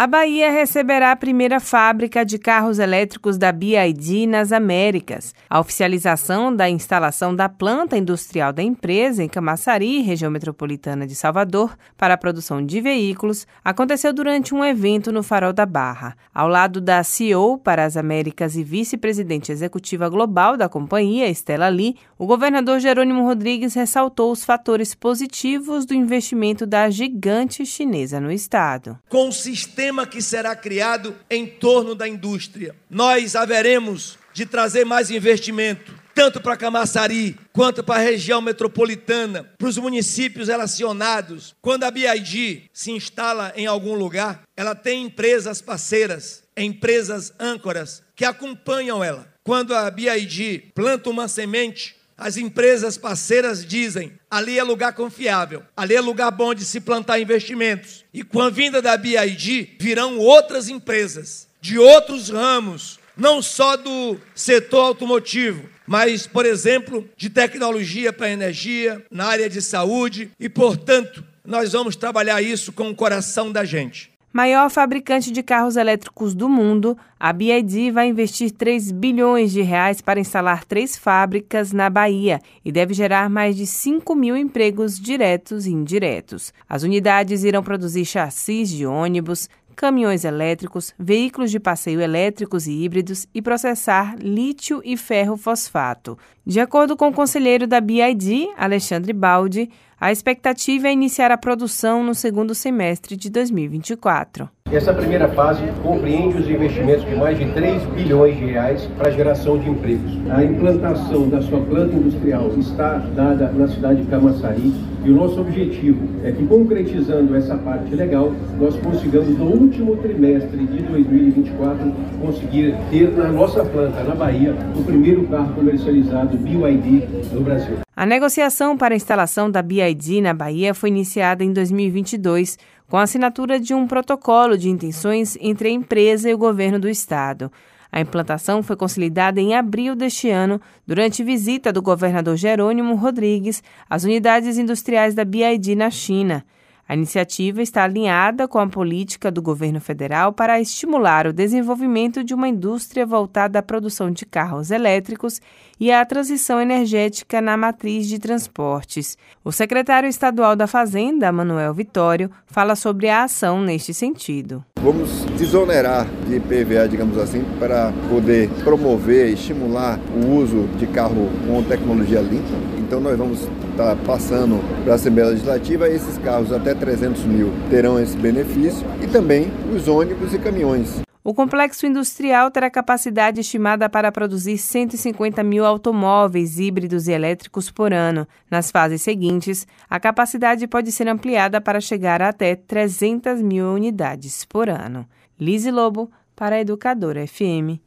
A Bahia receberá a primeira fábrica de carros elétricos da BID nas Américas. A oficialização da instalação da planta industrial da empresa em Camaçari, região metropolitana de Salvador, para a produção de veículos, aconteceu durante um evento no Farol da Barra. Ao lado da CEO para as Américas e vice-presidente executiva global da companhia, Estela Lee, o governador Jerônimo Rodrigues ressaltou os fatores positivos do investimento da gigante chinesa no estado. O que será criado em torno da indústria. Nós haveremos de trazer mais investimento, tanto para Camaçari quanto para a região metropolitana, para os municípios relacionados. Quando a BID se instala em algum lugar, ela tem empresas parceiras, empresas âncoras que acompanham ela. Quando a BID planta uma semente, as empresas parceiras dizem: ali é lugar confiável, ali é lugar bom de se plantar investimentos. E com a vinda da BID, virão outras empresas de outros ramos, não só do setor automotivo, mas, por exemplo, de tecnologia para energia, na área de saúde, e, portanto, nós vamos trabalhar isso com o coração da gente. Maior fabricante de carros elétricos do mundo, a BYD vai investir 3 bilhões de reais para instalar três fábricas na Bahia e deve gerar mais de 5 mil empregos diretos e indiretos. As unidades irão produzir chassis de ônibus, caminhões elétricos, veículos de passeio elétricos e híbridos e processar lítio e ferro fosfato. De acordo com o conselheiro da BID, Alexandre Baldi, a expectativa é iniciar a produção no segundo semestre de 2024. Essa primeira fase compreende os investimentos de mais de 3 bilhões de reais para a geração de empregos. A implantação da sua planta industrial está dada na cidade de Camaçari e o nosso objetivo é que, concretizando essa parte legal, nós consigamos no último trimestre de 2024 conseguir ter na nossa planta, na Bahia, o primeiro carro comercializado BYD no Brasil. A negociação para a instalação da BID na Bahia foi iniciada em 2022, com a assinatura de um protocolo de intenções entre a empresa e o governo do estado. A implantação foi consolidada em abril deste ano, durante visita do governador Jerônimo Rodrigues às unidades industriais da BID na China. A iniciativa está alinhada com a política do governo federal para estimular o desenvolvimento de uma indústria voltada à produção de carros elétricos e à transição energética na matriz de transportes. O secretário estadual da Fazenda, Manuel Vitório, fala sobre a ação neste sentido. Vamos desonerar de IPVA, digamos assim, para poder promover e estimular o uso de carro com tecnologia limpa. Então nós vamos estar passando para a Assembleia Legislativa esses carros até 300 mil terão esse benefício e também os ônibus e caminhões. O complexo industrial terá capacidade estimada para produzir 150 mil automóveis híbridos e elétricos por ano. Nas fases seguintes, a capacidade pode ser ampliada para chegar a até 300 mil unidades por ano. Lise Lobo, para a Educadora FM.